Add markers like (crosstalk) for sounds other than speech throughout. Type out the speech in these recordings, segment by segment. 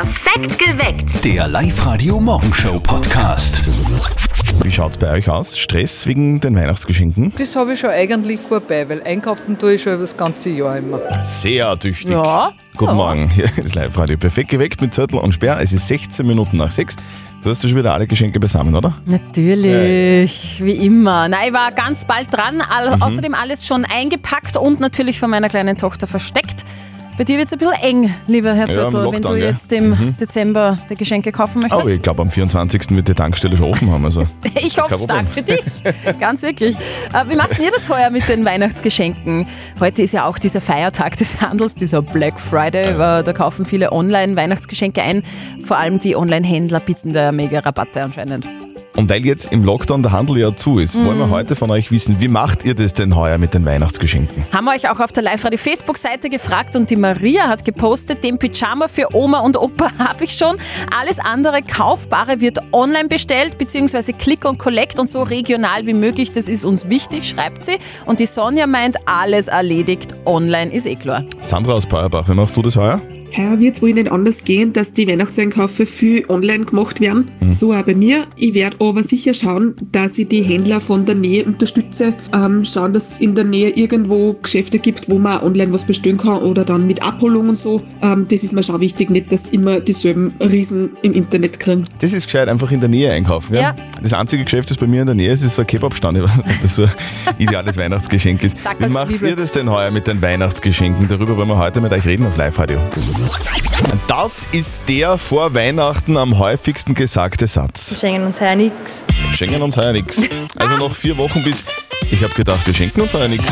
Perfekt geweckt. Der Live-Radio-Morgenshow-Podcast. Wie schaut's bei euch aus? Stress wegen den Weihnachtsgeschenken? Das habe ich schon eigentlich vorbei, weil einkaufen tue ich schon über das ganze Jahr immer. Sehr tüchtig. Ja. Guten Morgen, hier ist Live-Radio. Perfekt geweckt mit Zettel und Sperr. Es ist 16 Minuten nach 6. Du hast ja schon wieder alle Geschenke beisammen, oder? Natürlich, wie immer. Nein, ich war ganz bald dran. All, Mhm. Außerdem alles schon eingepackt und natürlich von meiner kleinen Tochter versteckt. Bei dir wird es ein bisschen eng, lieber Herr Ja, im Zöttl, wenn du jetzt im Dezember die Geschenke kaufen möchtest. Aber ich glaube, am 24. wird die Tankstelle schon offen haben. Also. (laughs) Ich hoffe Kein stark für dich. (laughs) Ganz wirklich. Äh, Wie macht ihr das heuer mit den Weihnachtsgeschenken? Heute ist ja auch dieser Feiertag des Handels, dieser Black Friday. äh, Da kaufen viele online Weihnachtsgeschenke ein. Vor allem die Online-Händler bieten da mega Rabatte anscheinend. Und weil jetzt im Lockdown der Handel ja zu ist, wollen Mhm. wir heute von euch wissen, wie macht ihr das denn heuer mit den Weihnachtsgeschenken? Haben wir euch auch auf der Live-Radio-Facebook-Seite gefragt und die Maria hat gepostet, den Pyjama für Oma und Opa (laughs) habe ich schon. Alles andere Kaufbare wird online bestellt, beziehungsweise Click und Collect und so regional wie möglich. Das ist uns wichtig, schreibt sie. Und die Sonja meint, alles erledigt, online ist eh klar. Sandra aus Peuerbach, wie machst du das heuer? Heuer wird es wohl nicht anders gehen, dass die Weihnachtseinkäufe viel online gemacht werden. So auch bei mir. Ich werde aber sicher schauen, dass ich die Händler von der Nähe unterstütze. Ähm, schauen, dass es in der Nähe irgendwo Geschäfte gibt, wo man online was bestellen kann oder dann mit Abholung und so. Ähm, das ist mir schon wichtig, nicht, dass immer dieselben Riesen im Internet kriegen. Das ist gescheit, einfach in der Nähe einkaufen. Ja. Das einzige Geschäft, das bei mir in der Nähe ist, ist so ein Kebabstand. Das so ein (laughs) ideales Weihnachtsgeschenk ist. Wie macht ihr das denn heuer mit den Weihnachtsgeschenken? Darüber wollen wir heute mit euch reden auf Live-Radio. Das ist der vor Weihnachten am häufigsten gesagte Satz. schenken uns heuer nichts. Schenken uns heuer nichts. Also noch vier Wochen bis. Ich habe gedacht, wir schenken uns heuer nichts.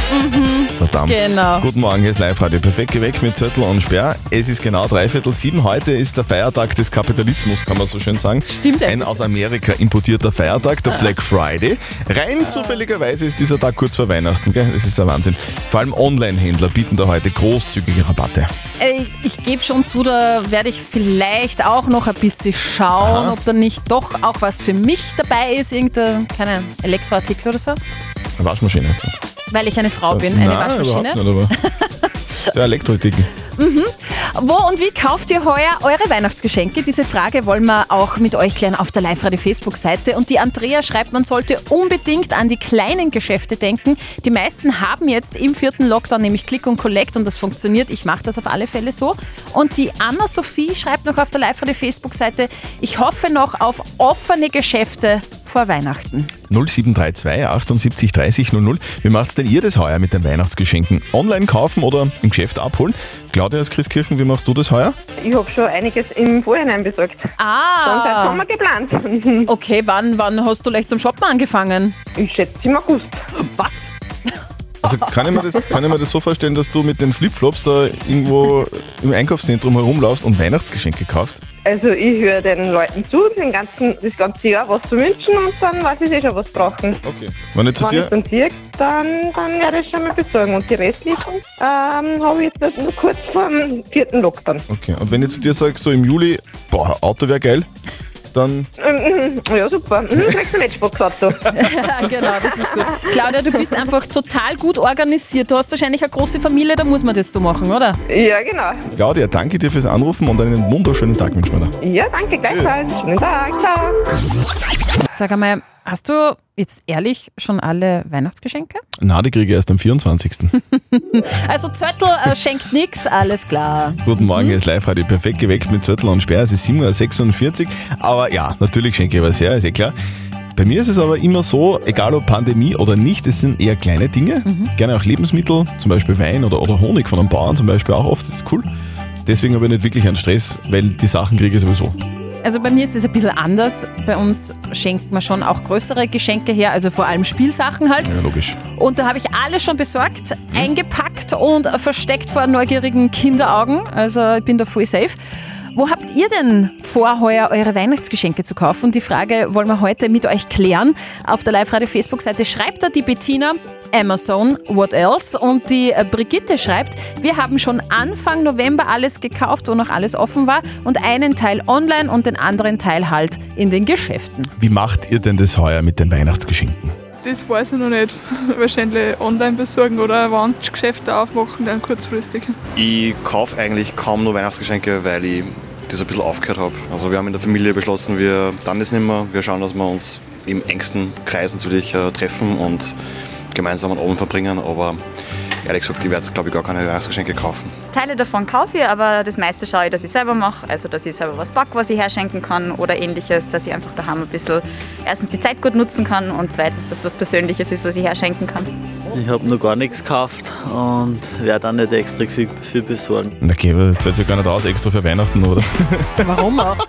Verdammt. Genau. Guten Morgen, hier ist Live-Radio. Perfekt geweckt mit Zettel und Sperr. Es ist genau dreiviertel sieben. Heute ist der Feiertag des Kapitalismus, kann man so schön sagen. Stimmt Ein aus Amerika importierter Feiertag, der Black Friday. Rein zufälligerweise ist dieser Tag kurz vor Weihnachten. Gell? Das ist ein Wahnsinn. Vor allem Online-Händler bieten da heute großzügige Rabatte. Äh, Ich gebe schon zu, da werde ich vielleicht auch noch ein bisschen schauen, ob da nicht doch auch was für mich dabei ist. Irgendein, keine Elektroartikel oder so. Eine Waschmaschine. Weil ich eine Frau bin, eine Nein, Waschmaschine. Überhaupt nicht, aber (laughs) so Elektroartikel. Wo und wie kauft ihr heuer eure Weihnachtsgeschenke? Diese Frage wollen wir auch mit euch klären auf der Live-Radio-Facebook-Seite. Und die Andrea schreibt, man sollte unbedingt an die kleinen Geschäfte denken. Die meisten haben jetzt im vierten Lockdown nämlich Click und Collect und das funktioniert. Ich mache das auf alle Fälle so. Und die Anna-Sophie schreibt noch auf der Live-Radio-Facebook-Seite, ich hoffe noch auf offene Geschäfte vor Weihnachten. 0732 78 30 00. Wie macht's denn ihr das heuer mit den Weihnachtsgeschenken? Online kaufen oder im Geschäft abholen? Claudia aus Christkirchen, wie machst du das heuer? Ich habe schon einiges im Vorhinein besorgt. Sonst Ah, haben wir geplant. (laughs) okay, wann, wann hast du leicht zum Shoppen angefangen? Ich schätze im August. Was? Also kann ich, mir das, kann ich mir das so vorstellen, dass du mit den Flipflops da irgendwo im Einkaufszentrum herumlaufst und Weihnachtsgeschenke kaufst? Also ich höre den Leuten zu, den ganzen, das ganze Jahr was zu wünschen und dann weiß ich eh schon, was brauchen. Okay. Wenn ich zu Wenn ich dir, dann sehe, dann, dann werde ich schon mal besorgen. Und die restlichen ähm, habe ich jetzt nur kurz vor dem vierten Lockdown. okay. Und wenn ich zu dir sage, so im Juli, boah, Auto wäre geil, dann Ähm, ja, super. Mhm, kriegst du ein Matchbox-Auto. genau, das ist gut. Claudia, du bist einfach total gut organisiert. Du hast wahrscheinlich eine große Familie, da muss man das so machen, oder? ja, genau. Claudia, danke dir fürs Anrufen und einen wunderschönen Tag wünschen wir dir. Ja, danke, gleichfalls. Schönen Tag. Ciao. Sag einmal, hast du jetzt ehrlich schon alle Weihnachtsgeschenke? Na, die kriege ich erst am 24. (laughs) Also Zöttl äh, schenkt nix, alles klar. Guten Morgen, ist live heute perfekt geweckt mit Zettel und Sperr. Es ist 7.46 Uhr. Aber ja, natürlich schenke ich was her, ist eh klar. Bei mir ist es aber immer so, egal ob Pandemie oder nicht, es sind eher kleine Dinge. Gerne auch Lebensmittel, zum Beispiel Wein oder, oder Honig von einem Bauern zum Beispiel auch oft, das ist cool. Deswegen habe ich nicht wirklich einen Stress, weil die Sachen kriege ich sowieso. Also bei mir ist es ein bisschen anders. Bei uns schenkt man schon auch größere Geschenke her, also vor allem Spielsachen halt. Ja, logisch. Und da habe ich alles schon besorgt, eingepackt und versteckt vor neugierigen Kinderaugen. Also ich bin da voll safe. Wo habt ihr denn vor, heuer eure Weihnachtsgeschenke zu kaufen? Die Frage wollen wir heute mit euch klären. Auf der Live-Radio-Facebook-Seite schreibt da die Bettina, Amazon, what else? Und die äh, Brigitte schreibt, wir haben schon Anfang November alles gekauft, wo noch alles offen war und einen Teil online und den anderen Teil halt in den Geschäften. Wie macht ihr denn das heuer mit den Weihnachtsgeschenken? Das weiß ich noch nicht. (laughs) Wahrscheinlich online besorgen oder Wandgeschäfte aufmachen, dann kurzfristig. Ich kaufe eigentlich kaum nur Weihnachtsgeschenke, weil ich das ein bisschen aufgehört habe. Also wir haben in der Familie beschlossen, wir dann das nicht mehr. Wir schauen, dass wir uns im engsten Kreis natürlich äh, treffen und gemeinsam einen Abend verbringen. Aber ehrlich gesagt, ich werde, glaube ich, gar keine Weihnachtsgeschenke kaufen. Teile davon kaufe ich, aber das meiste schaue ich, dass ich selber mache. Also, dass ich selber was backe, was ich herschenken kann oder ähnliches, dass ich einfach daheim ein bisschen erstens die Zeit gut nutzen kann und zweitens, dass was Persönliches ist, was ich herschenken kann. Ich habe noch gar nichts gekauft und werde auch nicht extra viel, viel besorgen. Na okay, aber das zahlt sich gar nicht aus, extra für Weihnachten, oder? Warum auch? (laughs)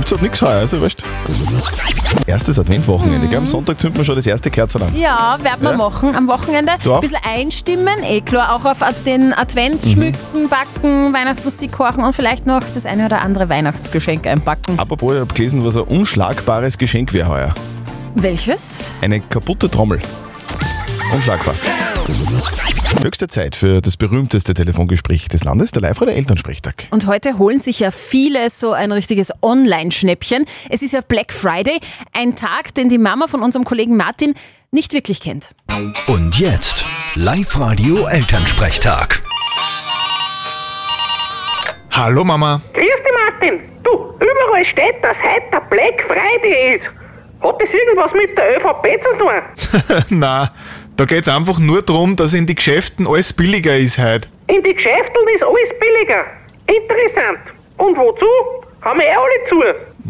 Gibt's halt nichts heuer, also weißt Erstes Adventwochenende, gell? Am Sonntag zünden wir schon das erste Kerzen an. Ja, werden wir Ja? machen am Wochenende. Du auch? Ein bisschen einstimmen, eh klar, auch auf den Advent Mhm. schmücken, backen, Weihnachtsmusik kochen und vielleicht noch das eine oder andere Weihnachtsgeschenk einpacken. Apropos, ich habe gelesen, was ein unschlagbares Geschenk wäre heuer. Welches? Eine kaputte Trommel. Unschlagbar. Höchste Zeit für das berühmteste Telefongespräch des Landes, der Live- oder Elternsprechtag. Und heute holen sich ja viele so ein richtiges Online-Schnäppchen. Es ist ja Black Friday, ein Tag, den die Mama von unserem Kollegen Martin nicht wirklich kennt. Und jetzt Live-Radio Elternsprechtag. Hallo Mama. Grüß dich, Martin. Du, überall steht, dass heute der Black Friday ist. Hat das irgendwas mit der ÖVP zu tun? (laughs) Na, da geht's einfach nur darum, dass in die Geschäften alles billiger ist heute. In die Geschäften ist alles billiger. Interessant. Und wozu? Haben wir eh alle zu.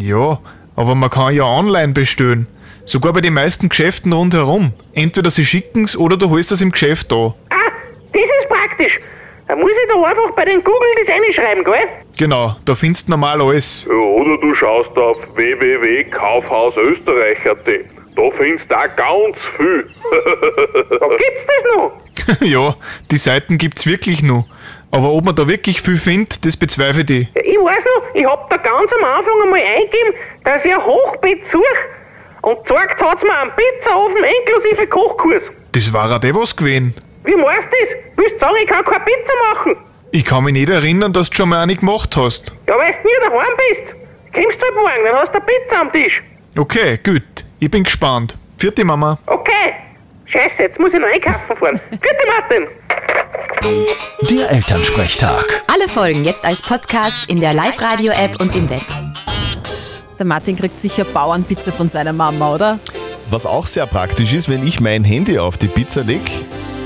Ja, aber man kann ja online bestellen. Sogar bei den meisten Geschäften rundherum. Entweder sie schicken's oder du holst das im Geschäft da. Ah, das ist praktisch. Da muss ich da einfach bei den Google das reinschreiben, gell? Genau, da findest du normal alles. Oder du schaust auf www.kaufhausösterreich.at. Da findest du auch ganz viel. (laughs) da gibt's das noch? (laughs) ja, die Seiten gibt's wirklich noch. Aber ob man da wirklich viel findet, das bezweifle ich. Ich weiß noch, ich hab da ganz am Anfang einmal eingegeben, dass ich ein Hochbett suche. Und gesagt hat's mir einen Pizzaofen inklusive Kochkurs. Das war auch eh was gewesen. Wie meinst du das? Willst du sagen, ich kann keine Pizza machen? Ich kann mich nicht erinnern, dass du schon mal eine gemacht hast. Ja, weil du nie daheim bist. Kommst du halt morgen, dann hast du eine Pizza am Tisch. Okay, gut. Ich bin gespannt. Vierte Mama. Okay. Scheiße, jetzt muss ich noch einkaufen fahren. Vierte Martin. Der Elternsprechtag. Alle Folgen jetzt als Podcast in der Live-Radio-App und im Web. Der Martin kriegt sicher Bauernpizza von seiner Mama, oder? Was auch sehr praktisch ist, wenn ich mein Handy auf die Pizza leg,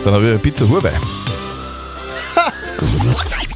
dann habe ich eine Pizza Huawei. (laughs)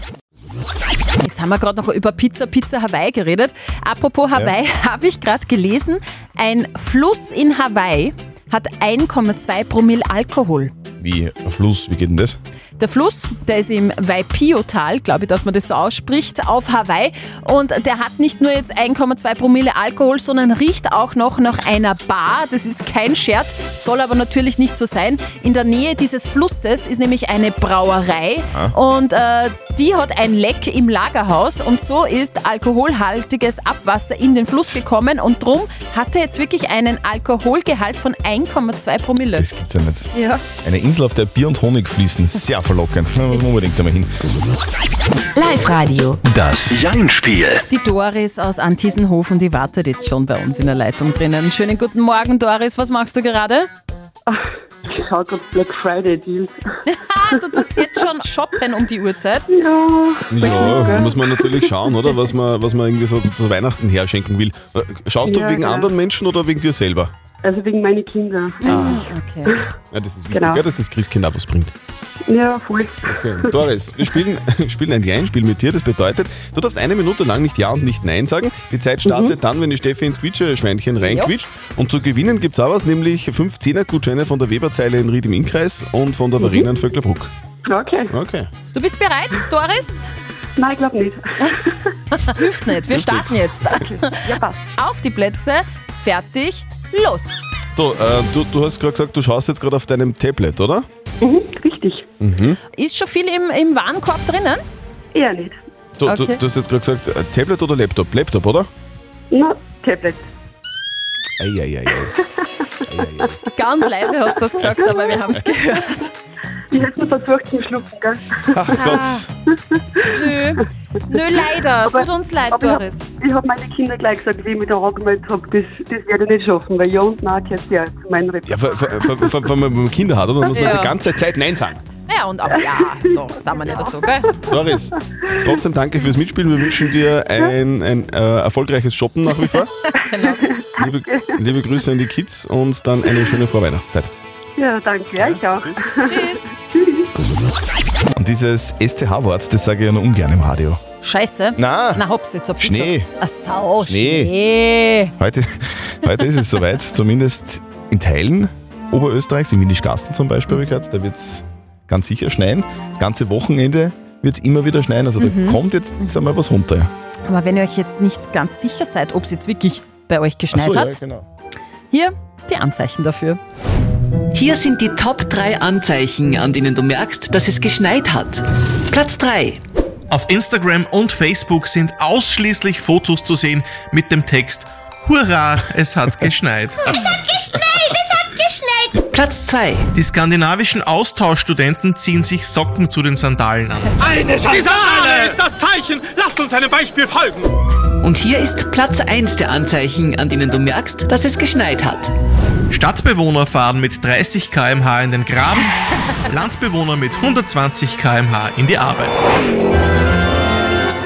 Jetzt haben wir gerade noch über Pizza, Pizza Hawaii geredet. Apropos Hawaii, (laughs) habe ich gerade gelesen, ein Fluss in Hawaii hat 1,2 Promille Alkohol. Wie ein Fluss, wie geht denn das? Der Fluss, der ist im Waipio-Tal, glaube ich, dass man das so ausspricht, auf Hawaii. Und der hat nicht nur jetzt 1,2 Promille Alkohol, sondern riecht auch noch nach einer Bar. Das ist kein Scherz, soll aber natürlich nicht so sein. In der Nähe dieses Flusses ist nämlich eine Brauerei Ah. und äh, die hat ein Leck im Lagerhaus und so ist alkoholhaltiges Abwasser in den Fluss gekommen und drum hat er jetzt wirklich einen Alkoholgehalt von 1,2 Promille. Das gibt's ja nicht. Ja. Eine Insel, auf der Bier und Honig fließen. Sehr verlockend. Da muss man unbedingt einmal hin. Live-Radio. Das Jein-Spiel. Die Doris aus Antiesenhofen, die wartet jetzt schon bei uns in der Leitung drinnen. Schönen guten Morgen, Doris. Was machst du gerade? Ich schau gerade Black Friday Deals. (laughs) du tust jetzt schon shoppen um die Uhrzeit? Ja. Ja, muss man natürlich schauen, oder? Was man, was man irgendwie so zu Weihnachten herschenken will. Äh, Schaust du Ja, wegen genau. anderen Menschen oder wegen dir selber? Also wegen meinen Kindern. Ah. Okay. Ja, das ist wichtig, Genau. gell, dass das Christkind auch was bringt. Ja, voll. Okay. Doris, wir spielen, (laughs) spielen ein Ja-Spiel mit dir. Das bedeutet, du darfst eine Minute lang nicht Ja und nicht Nein sagen. Die Zeit startet dann, wenn die Steffi ins Quietsche-Schweinchen reinquietscht. Und zu gewinnen gibt es auch was, nämlich 5 10er-Gutscheine von der Weberzeile in Ried im Innkreis und von der Verena in Vöcklerbruck. Okay. Okay. Du bist bereit, Doris? Nein, ich glaube nicht. (laughs) Hilft nicht, wir Hilft starten nix. jetzt. Auf die Plätze, fertig, los. So, äh, du, du hast gerade gesagt, du schaust jetzt gerade auf deinem Tablet, oder? Mhm, richtig. Mhm. Ist schon viel im, im Warenkorb drinnen? Eher nicht. Du, du, Okay. du hast jetzt gerade gesagt, äh, Tablet oder Laptop? Laptop, oder? Na, Tablet. Eieiei. Ganz leise hast du das gesagt, aber wir haben es gehört. Ich hätte nur versucht zu schlucken, gell? Ach Gott. Nö, nö leider. Tut uns leid, Aber Doris. ich habe hab meine Kinder gleich gesagt, wie ich mich da angemeldet habe, das, das werde ich nicht schaffen, weil ja und nein gehört ja zu meinem Repertoire. Ja, wenn man Kinder hat, oder? Dann muss man Ja. die ganze Zeit Nein sagen. Ja, Ja, und aber ja, doch, sind wir nicht so, gell? Doris, trotzdem danke fürs Mitspielen. Wir wünschen dir ein, ein äh, erfolgreiches Shoppen nach wie vor. (laughs) genau. Liebe, liebe Grüße an die Kids und dann eine schöne Vorweihnachtszeit. Ja, danke. Ja, ich auch. Tschüss. (laughs) Und dieses SCH-Wort, das sage ich ja nur ungern im Radio. Scheiße. Na. Na, hab's jetzt, hab's Schnee. gesagt. Ach so, Schnee. Schnee. Heute, heute ist es soweit, (laughs) zumindest in Teilen Oberösterreichs, in Windischgasten zum Beispiel, habe ich gehört, da wird es ganz sicher schneien. Das ganze Wochenende wird es immer wieder schneien, also Mhm. da kommt jetzt einmal was runter. Aber wenn ihr euch jetzt nicht ganz sicher seid, ob es jetzt wirklich bei euch geschneit so, hat, Ja, genau. hier die Anzeichen dafür. Hier sind die Top 3 Anzeichen, an denen du merkst, dass es geschneit hat. Platz 3. Auf Instagram und Facebook sind ausschließlich Fotos zu sehen mit dem Text Hurra, es hat (laughs) geschneit. Es hat geschneit, es hat geschneit. Platz 2. Die skandinavischen Austauschstudenten ziehen sich Socken zu den Sandalen an. Eine Sandale ist das Zeichen. Lasst uns einem Beispiel folgen. Und hier ist Platz 1 der Anzeichen, an denen du merkst, dass es geschneit hat. Stadtbewohner fahren mit 30 km/h in den Graben, (laughs) Landbewohner mit 120 km/h in die Arbeit.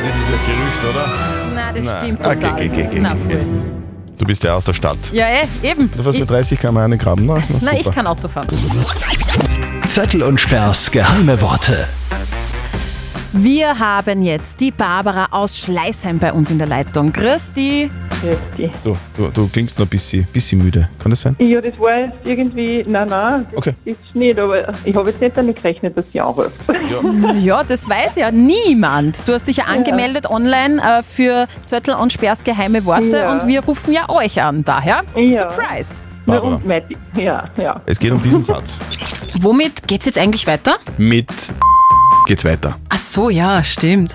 Das ist ja Gerücht, oder? Nein, das Na, stimmt okay, total. okay, okay, okay, Na, voll. Du bist ja aus der Stadt. Ja, eh, eben. Du fährst mit 30 km einen Graben, ne? (laughs) Na, nein, ich kann Auto fahren. Zettel und Sperrs geheime Worte. Wir haben jetzt die Barbara aus Schleißheim bei uns in der Leitung. Christi. Du, du, du klingst noch ein bisschen, bisschen müde. Kann das sein? Ja, das war jetzt irgendwie, nein, nein, das Okay. ist nicht, aber ich habe jetzt nicht damit gerechnet, dass sie anruft. (laughs) Ja, das weiß ja niemand. Du hast dich ja angemeldet online äh, für Zöttl und Sperrs geheime Worte Ja. und wir rufen ja euch an. Daher, Ja. Surprise. Na, Barbara. und Matti, ja, ja. Es geht um diesen Satz. Womit geht's jetzt eigentlich weiter? Mit geht's weiter. Ach so, ja, stimmt.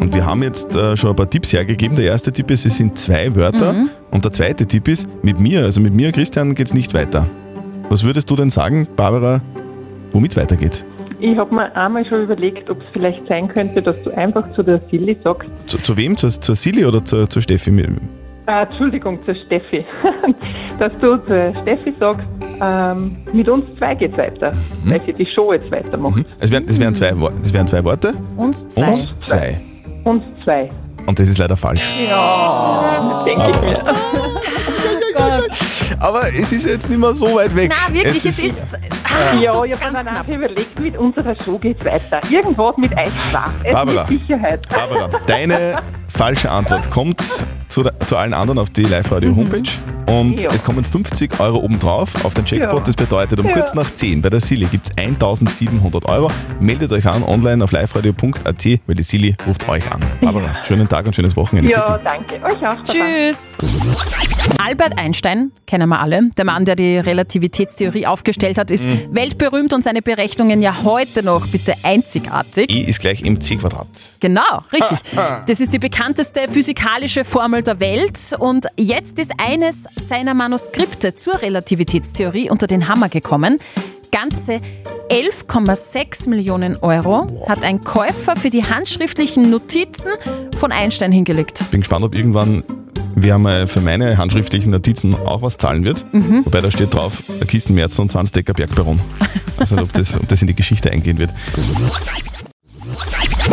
Und wir haben jetzt äh, schon ein paar Tipps hergegeben. Der erste Tipp ist, es sind zwei Wörter. Mhm. Und der zweite Tipp ist, mit mir, also mit mir, Christian, geht's nicht weiter. Was würdest du denn sagen, Barbara, womit weitergeht? Ich habe mir einmal schon überlegt, ob es vielleicht sein könnte, dass du einfach zu der Silly sagst, Zu, zu wem? Zur, zur Silly oder zur, zur Steffi? Äh, Entschuldigung, zur Steffi, (laughs) dass du zur Steffi sagst, ähm, mit uns zwei geht's weiter, Mhm. weil sie die Show jetzt weitermacht. Es wären, es wären, zwei, es wären zwei Worte. Uns zwei. Uns zwei. Uns zwei. Und das ist leider falsch. Ja, denke ich mir. (laughs) Aber es ist jetzt nicht mehr so weit weg. Na, wirklich, es ist. Ah, ja, so ich habe mir danach überlegt, mit unserer Show geht's weiter. Irgendwas mit euch. Es Barbara. Mit Sicherheit. Barbara, deine falsche Antwort kommt zu, zu allen anderen auf die Live-Radio-Homepage und Ja. es kommen 50 Euro obendrauf auf den Jackpot. Ja. Das bedeutet, um Ja. kurz nach 10 bei der Silly gibt es 1700 Euro. Meldet euch an online auf liveradio.at, weil die Silly ruft euch an. Barbara, schönen Tag und schönes Wochenende. Ja, danke. Euch auch. Tschüss. Albert Einstein, kennen wir alle. Der Mann, der die Relativitätstheorie aufgestellt hat, ist weltberühmt und seine Berechnungen ja heute noch bitte einzigartig. I ist gleich mc Quadrat. Genau, richtig. Das ist die bekannteste physikalische Formel der Welt und jetzt ist eines seiner Manuskripte zur Relativitätstheorie unter den Hammer gekommen. Ganze 11,6 Millionen Euro hat ein Käufer für die handschriftlichen Notizen von Einstein hingelegt. Bin gespannt, ob irgendwann wer mal für meine handschriftlichen Notizen auch was zahlen wird. Mhm. Wobei da steht drauf, Kistenmerzen und 20 Decker Bergbaron. Also ob das, ob das in die Geschichte eingehen wird.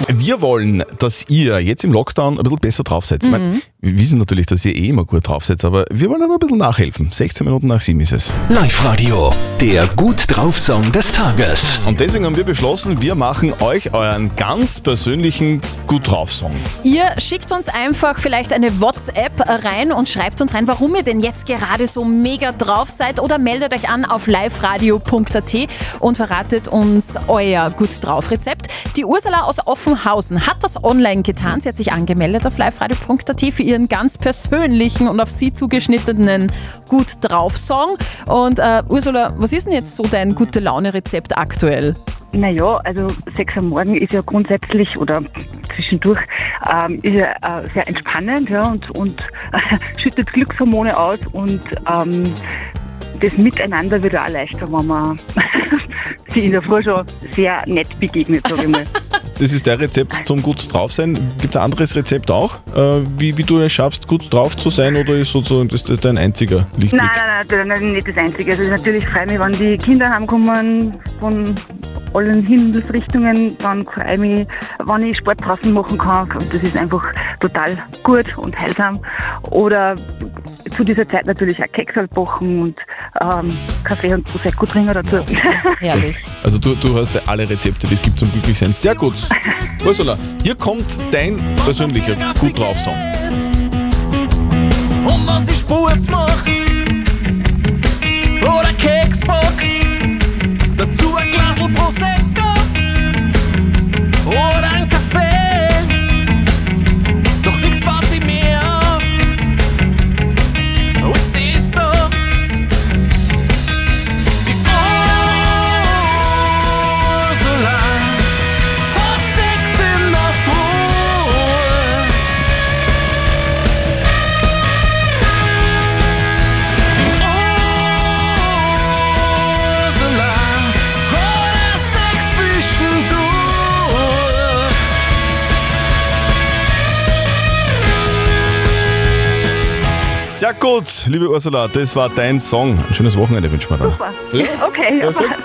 Wir wollen, dass ihr jetzt im Lockdown ein bisschen besser drauf seid. Ich Mhm. wir wissen natürlich, dass ihr eh immer gut drauf seid, aber wir wollen auch ein bisschen nachhelfen. 16 Minuten nach 7 ist es. Live-Radio, der gut drauf Song des Tages. Und deswegen haben wir beschlossen, wir machen euch euren ganz persönlichen Gut drauf Song. Ihr schickt uns einfach vielleicht eine WhatsApp rein und schreibt uns rein, warum ihr denn jetzt gerade so mega drauf seid oder meldet euch an auf liveradio.at und verratet uns euer Gut drauf Rezept. Die Ursula aus Offenhausen hat das online getan. Sie hat sich angemeldet auf liveradio.at für ihren ganz persönlichen und auf sie zugeschnittenen Gut drauf Song. Und äh, Ursula, was ist denn jetzt so dein gute Laune Rezept aktuell? Naja, also sechs am Morgen ist ja grundsätzlich oder zwischendurch ähm, ist ja äh, sehr entspannend ja, und, und (laughs) schüttet Glückshormone aus und ähm, das Miteinander wird auch leichter, wenn man (laughs) sich in der Früh schon sehr nett begegnet, sage ich mal. das ist dein Rezept zum gut drauf sein. Gibt es ein anderes Rezept auch, äh, wie, wie du es schaffst, gut drauf zu sein oder ist sozusagen das, das dein einziger Lichtblick? Nein, nein, nein, nein, nicht das Einzige. Also natürlich freue ich mich, wenn die Kinder heimkommen von allen Himmelsrichtungen, dann freue ich mich, wenn ich Sport draußen machen kann. Und das ist einfach total gut und heilsam. Oder zu dieser Zeit natürlich auch Keks backen und ähm, Kaffee und Prosecco trinken dazu. Herrlich. Also du, du hast ja alle Rezepte, die es gibt zum Glücklichsein. Sehr gut. (laughs) Ursula, hier kommt dein persönlicher gut drauf Song. Und wenn sie Sport macht oder Keks backt, dazu ein Glasl Prosecco gut, liebe Ursula, das war dein Song. Ein schönes Wochenende wünschen wir dir. Super. Ja? Okay, Perfekt.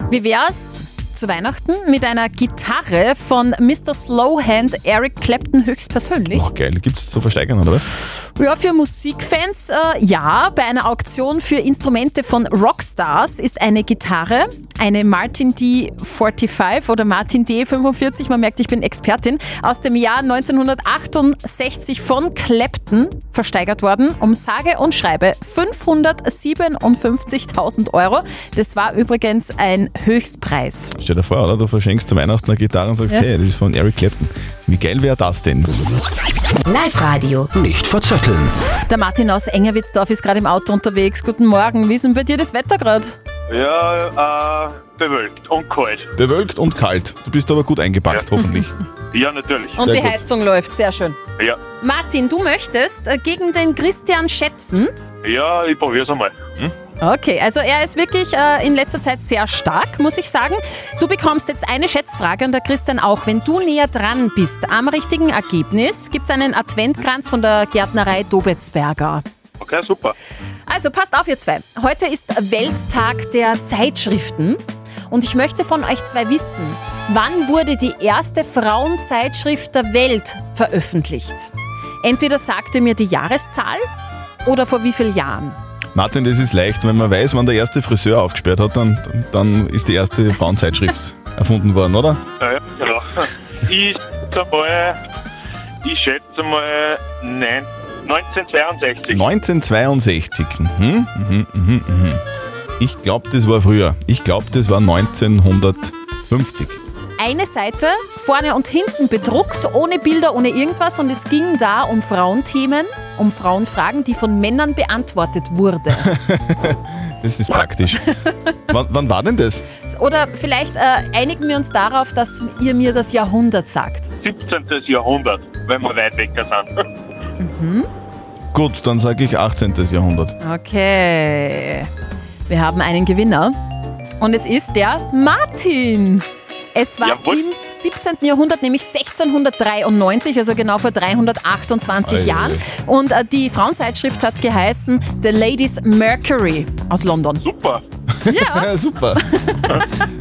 (laughs) Wie wär's zu Weihnachten mit einer Gitarre von Mr. Slowhand Eric Clapton höchstpersönlich? Oh, geil. Gibt es zu versteigern, oder was? Ja, für Musikfans äh, ja. Bei einer Auktion für Instrumente von Rockstars ist eine Gitarre, eine Martin D45 oder Martin D45, man merkt, ich bin Expertin, aus dem Jahr 1968 von Clapton versteigert worden, um sage und schreibe 557.000 Euro. Das war übrigens ein Höchstpreis. Stell dir vor, oder? Du verschenkst zu Weihnachten eine Gitarre und sagst, Ja. hey, das ist von Eric Clapton. Wie geil wäre das denn? Live-Radio. Nicht verzetteln. Der Martin aus Engerwitzdorf ist gerade im Auto unterwegs. Guten Morgen. Wie ist denn bei dir das Wetter gerade? Ja, äh, bewölkt und kalt. Bewölkt und kalt. Du bist aber gut eingepackt, hoffentlich. (laughs) Ja, natürlich. Und Sehr die gut. Heizung läuft. Sehr schön. Ja, Martin, du möchtest äh, gegen den Christian schätzen. ja ich probier's einmal. Okay, also er ist wirklich äh, in letzter Zeit sehr stark, muss ich sagen. Du bekommst jetzt eine Schätzfrage und der Christian auch. Wenn du näher dran bist am richtigen Ergebnis, gibt es einen Adventkranz von der Gärtnerei Dobetzberger. Okay, super. Also passt auf, ihr zwei. Heute ist Welttag der Zeitschriften. Und ich möchte von euch zwei wissen, wann wurde die erste Frauenzeitschrift der Welt veröffentlicht? Entweder sagt ihr mir die Jahreszahl oder vor wie vielen Jahren? Martin, das ist leicht. Wenn man weiß, wann der erste Friseur aufgesperrt hat, dann, dann ist die erste Frauenzeitschrift (laughs) erfunden worden, oder? Ja, ja, genau. Ich mal, ich schätze mal nein, 1962. 1962. Mhm, mhm, mhm, mhm. Ich glaube, das war früher. Ich glaube, das war 1950. Eine Seite, vorne und hinten bedruckt, ohne Bilder, ohne irgendwas. Und es ging da um Frauenthemen, um Frauenfragen, die von Männern beantwortet wurde. (laughs) Das ist praktisch. wann, wann war denn das? Oder vielleicht äh, einigen wir uns darauf, dass ihr mir das Jahrhundert sagt. 17. Jahrhundert, wenn wir weit weg sind. Mhm. Gut, dann sage ich 18. Jahrhundert. Okay. Wir haben einen Gewinner. Und es ist der Martin. Es war Jawohl. im 17. Jahrhundert, nämlich 1693, also genau vor 328 Ei, Jahren. Und äh, die Frauenzeitschrift hat geheißen The Ladies Mercury aus London. Super. (laughs) Ja. Super.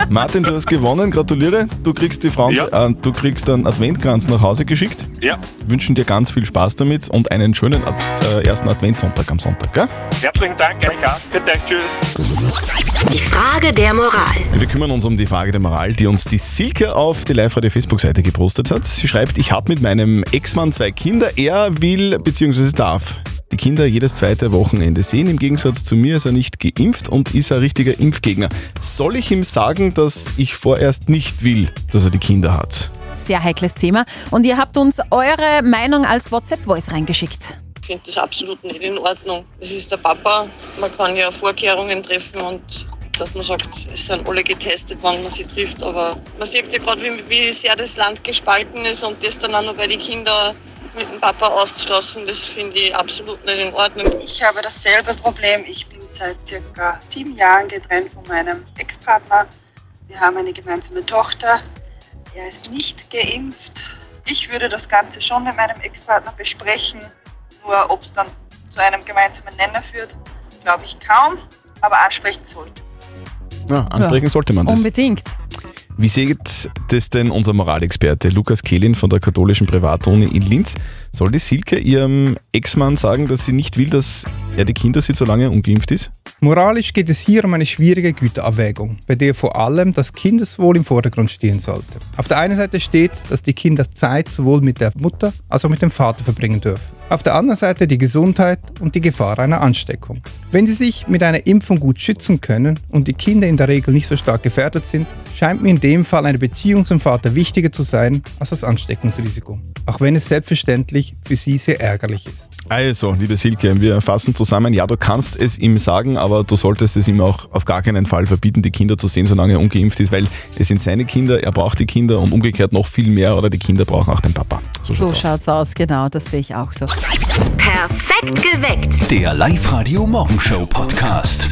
Martin, du hast gewonnen. Gratuliere. Du kriegst die Frauen, äh, du kriegst einen Adventkranz nach Hause geschickt. Ja. Wünschen dir ganz viel Spaß damit und einen schönen Ad äh, ersten Adventssonntag am Sonntag. Gell? Herzlichen Dank, auch. Bitte, tschüss. Die Frage der Moral. Wir kümmern uns um die Frage der Moral, die uns die Silke auf die Live-Radio Facebook-Seite gepostet hat. Sie schreibt, ich habe mit meinem Ex-Mann zwei Kinder. Er will bzw. darf die Kinder jedes zweite Wochenende sehen. Im Gegensatz zu mir ist er nicht geimpft und ist ein richtiger Impfgegner. Soll ich ihm sagen, dass ich vorerst nicht will, dass er die Kinder hat? Sehr heikles Thema. Und ihr habt uns eure Meinung als WhatsApp-Voice reingeschickt. Ich finde das absolut nicht in Ordnung. Das ist der Papa. Man kann ja Vorkehrungen treffen und dass man sagt, es sind alle getestet, wann man sie trifft. Aber man sieht ja gerade, wie, wie sehr das Land gespalten ist und das dann auch noch bei den Kindern mit dem Papa auszuschlossen, das finde ich absolut nicht in Ordnung. Ich habe dasselbe Problem. Ich bin seit circa sieben Jahren getrennt von meinem Ex-Partner. Wir haben eine gemeinsame Tochter. Er ist nicht geimpft. Ich würde das Ganze schon mit meinem Ex-Partner besprechen. Nur ob es dann zu einem gemeinsamen Nenner führt, glaube ich kaum. Aber ansprechen sollte. Ja, ansprechen Ja, sollte man das. Unbedingt. Wie sieht das denn unser Moralexperte Lukas Kehlin von der katholischen Privatuni in Linz? Soll die Silke ihrem Ex-Mann sagen, dass sie nicht will, dass er die Kinder sieht, solange er ungeimpft ist? Moralisch geht es hier um eine schwierige Güterabwägung, bei der vor allem das Kindeswohl im Vordergrund stehen sollte. Auf der einen Seite steht, dass die Kinder Zeit sowohl mit der Mutter als auch mit dem Vater verbringen dürfen. Auf der anderen Seite die Gesundheit und die Gefahr einer Ansteckung. Wenn sie sich mit einer Impfung gut schützen können und die Kinder in der Regel nicht so stark gefährdet sind, scheint mir in dem Fall eine Beziehung zum Vater wichtiger zu sein als das Ansteckungsrisiko. Auch wenn es selbstverständlich für sie sehr ärgerlich ist. Also, liebe Silke, wir fassen zusammen. Ja, du kannst es ihm sagen, aber du solltest es ihm auch auf gar keinen Fall verbieten, die Kinder zu sehen, solange er ungeimpft ist, weil es sind seine Kinder, er braucht die Kinder und umgekehrt noch viel mehr oder die Kinder brauchen auch den Papa. So, So schaut's aus. schaut's aus, genau, das sehe ich auch so. Perfekt geweckt. Der Live-Radio Morgenshow Podcast.